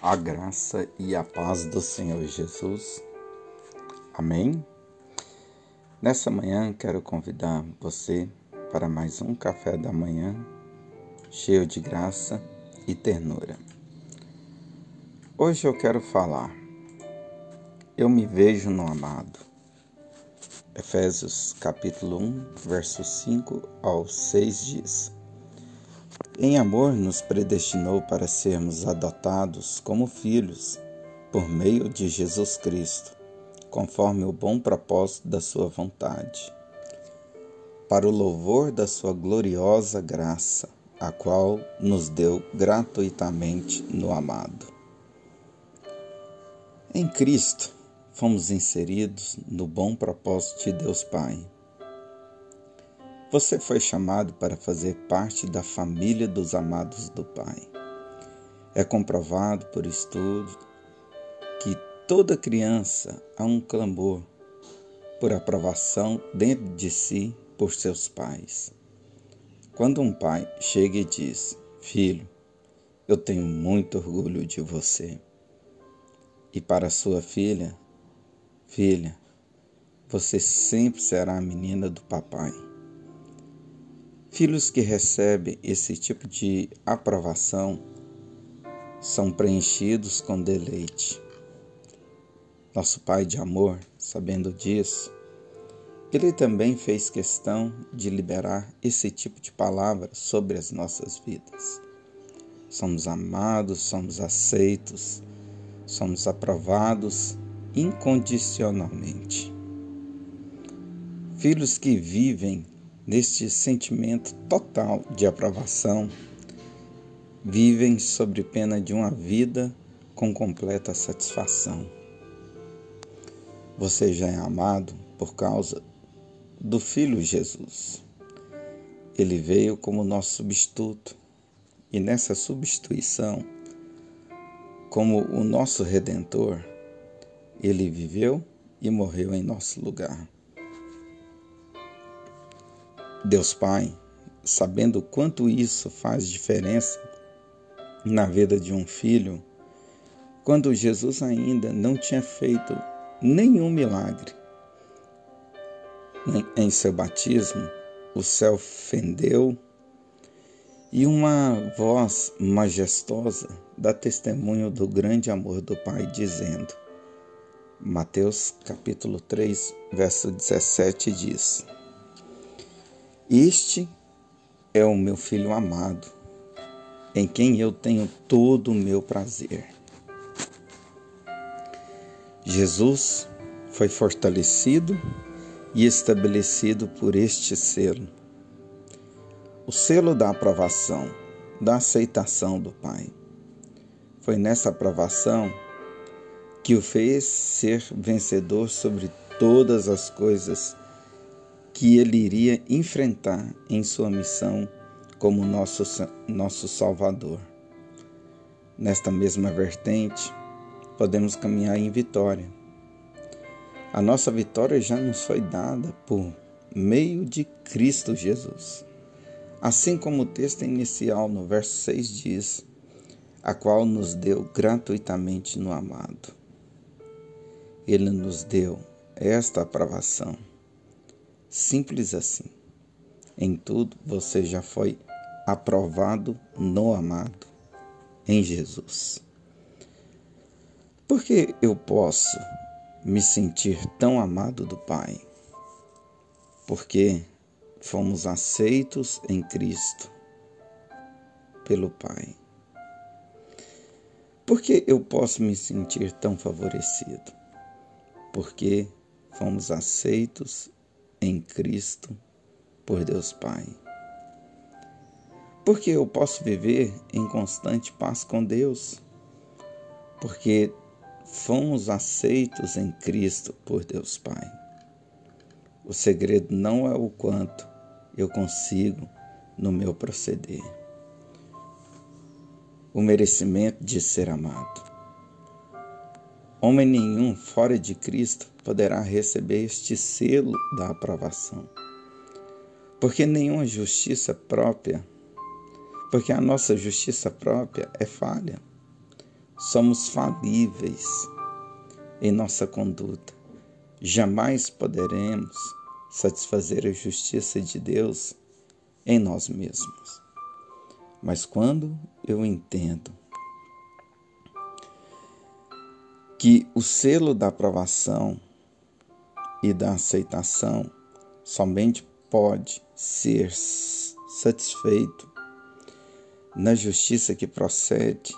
a graça e a paz do Senhor Jesus. Amém? Nessa manhã quero convidar você para mais um café da manhã cheio de graça e ternura. Hoje eu quero falar. Eu me vejo no amado. Efésios capítulo 1, versos 5 ao 6 diz: em amor, nos predestinou para sermos adotados como filhos por meio de Jesus Cristo, conforme o bom propósito da Sua vontade, para o louvor da Sua gloriosa graça, a qual nos deu gratuitamente no amado. Em Cristo, fomos inseridos no bom propósito de Deus Pai você foi chamado para fazer parte da família dos amados do Pai. É comprovado por estudo que toda criança há um clamor por aprovação dentro de si por seus pais. Quando um pai chega e diz: Filho, eu tenho muito orgulho de você. E para sua filha: Filha, você sempre será a menina do papai. Filhos que recebem esse tipo de aprovação são preenchidos com deleite. Nosso Pai de amor, sabendo disso, ele também fez questão de liberar esse tipo de palavra sobre as nossas vidas. Somos amados, somos aceitos, somos aprovados incondicionalmente. Filhos que vivem neste sentimento total de aprovação, vivem sobre pena de uma vida com completa satisfação. Você já é amado por causa do Filho Jesus. Ele veio como nosso substituto e nessa substituição, como o nosso redentor, ele viveu e morreu em nosso lugar. Deus Pai, sabendo quanto isso faz diferença na vida de um filho, quando Jesus ainda não tinha feito nenhum milagre em seu batismo, o céu fendeu e uma voz majestosa dá testemunho do grande amor do Pai, dizendo: Mateus capítulo 3, verso 17 diz: este é o meu filho amado, em quem eu tenho todo o meu prazer. Jesus foi fortalecido e estabelecido por este selo. O selo da aprovação, da aceitação do Pai. Foi nessa aprovação que o fez ser vencedor sobre todas as coisas que ele iria enfrentar em sua missão como nosso, nosso Salvador. Nesta mesma vertente, podemos caminhar em vitória. A nossa vitória já nos foi dada por meio de Cristo Jesus. Assim como o texto inicial no verso 6 diz, a qual nos deu gratuitamente no amado. Ele nos deu esta aprovação Simples assim. Em tudo você já foi aprovado no amado, em Jesus. Por que eu posso me sentir tão amado do Pai? Porque fomos aceitos em Cristo pelo Pai. Por que eu posso me sentir tão favorecido? Porque fomos aceitos em Cristo por Deus Pai. Porque eu posso viver em constante paz com Deus, porque fomos aceitos em Cristo por Deus Pai. O segredo não é o quanto eu consigo no meu proceder. O merecimento de ser amado. Homem nenhum fora de Cristo poderá receber este selo da aprovação. Porque nenhuma justiça própria, porque a nossa justiça própria é falha. somos falíveis em nossa conduta. Jamais poderemos satisfazer a justiça de Deus em nós mesmos. Mas quando eu entendo que o selo da aprovação e da aceitação somente pode ser satisfeito na justiça que procede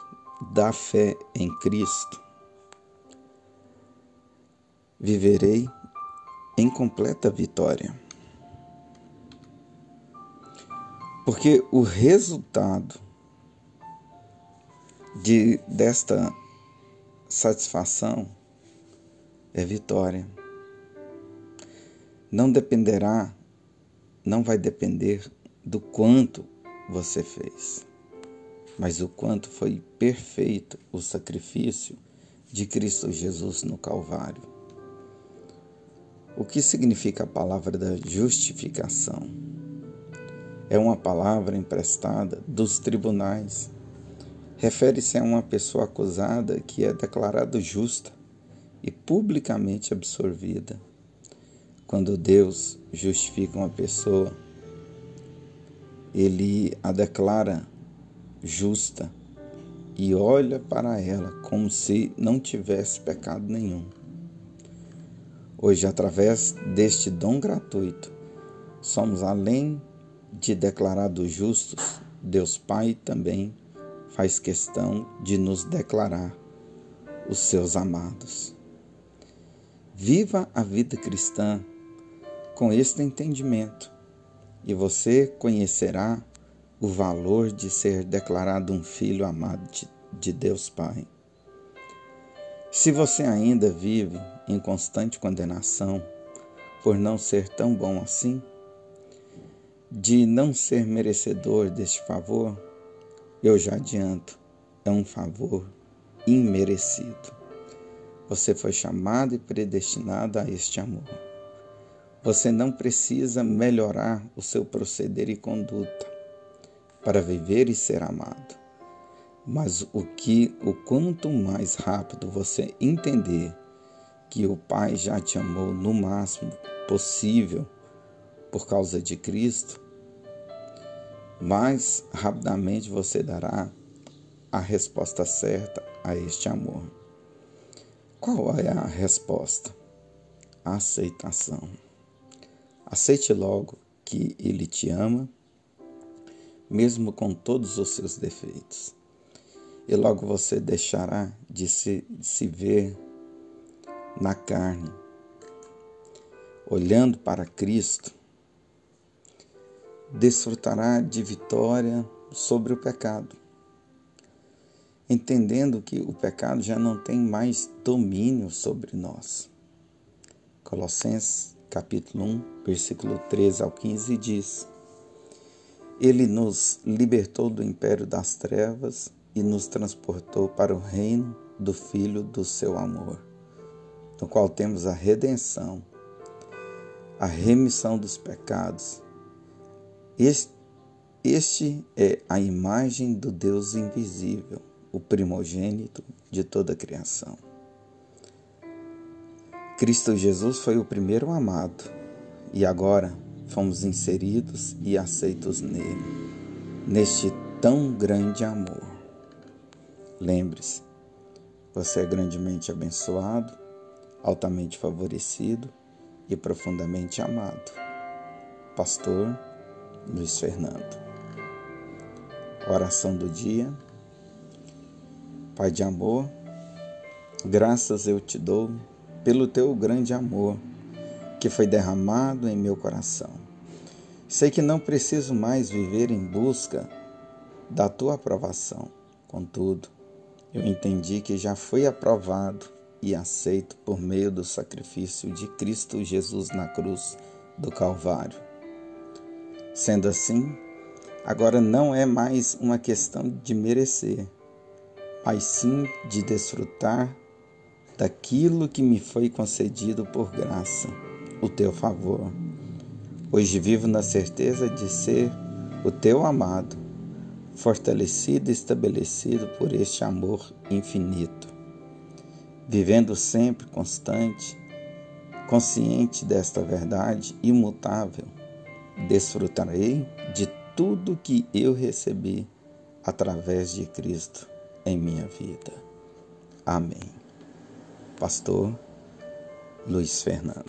da fé em Cristo, viverei em completa vitória. Porque o resultado de desta satisfação é vitória. Não dependerá, não vai depender do quanto você fez, mas o quanto foi perfeito o sacrifício de Cristo Jesus no Calvário. O que significa a palavra da justificação? É uma palavra emprestada dos tribunais. Refere-se a uma pessoa acusada que é declarada justa e publicamente absorvida. Quando Deus justifica uma pessoa, ele a declara justa e olha para ela como se não tivesse pecado nenhum. Hoje, através deste dom gratuito, somos além de declarados justos, Deus Pai também faz questão de nos declarar os seus amados. Viva a vida cristã com este entendimento e você conhecerá o valor de ser declarado um filho amado de Deus Pai. Se você ainda vive em constante condenação por não ser tão bom assim, de não ser merecedor deste favor, eu já adianto, é um favor imerecido. Você foi chamado e predestinado a este amor. Você não precisa melhorar o seu proceder e conduta para viver e ser amado. Mas o que o quanto mais rápido você entender que o Pai já te amou no máximo possível por causa de Cristo, mais rapidamente você dará a resposta certa a este amor. Qual é a resposta? A aceitação. Aceite logo que Ele te ama, mesmo com todos os seus defeitos. E logo você deixará de se, de se ver na carne, olhando para Cristo, desfrutará de vitória sobre o pecado, entendendo que o pecado já não tem mais domínio sobre nós. Colossenses capítulo 1, versículo 13 ao 15 diz: Ele nos libertou do império das trevas e nos transportou para o reino do Filho do seu amor, no qual temos a redenção, a remissão dos pecados. Este, este é a imagem do Deus invisível, o primogênito de toda a criação. Cristo Jesus foi o primeiro amado e agora fomos inseridos e aceitos nele, neste tão grande amor. Lembre-se, você é grandemente abençoado, altamente favorecido e profundamente amado. Pastor Luiz Fernando. Oração do dia. Pai de amor, graças eu te dou pelo teu grande amor que foi derramado em meu coração. Sei que não preciso mais viver em busca da tua aprovação. Contudo, eu entendi que já fui aprovado e aceito por meio do sacrifício de Cristo Jesus na cruz do Calvário. Sendo assim, agora não é mais uma questão de merecer, mas sim de desfrutar daquilo que me foi concedido por graça, o teu favor. Hoje vivo na certeza de ser o teu amado, fortalecido e estabelecido por este amor infinito. Vivendo sempre constante, consciente desta verdade imutável, desfrutarei de tudo que eu recebi através de Cristo em minha vida. Amém. Pastor Luiz Fernando.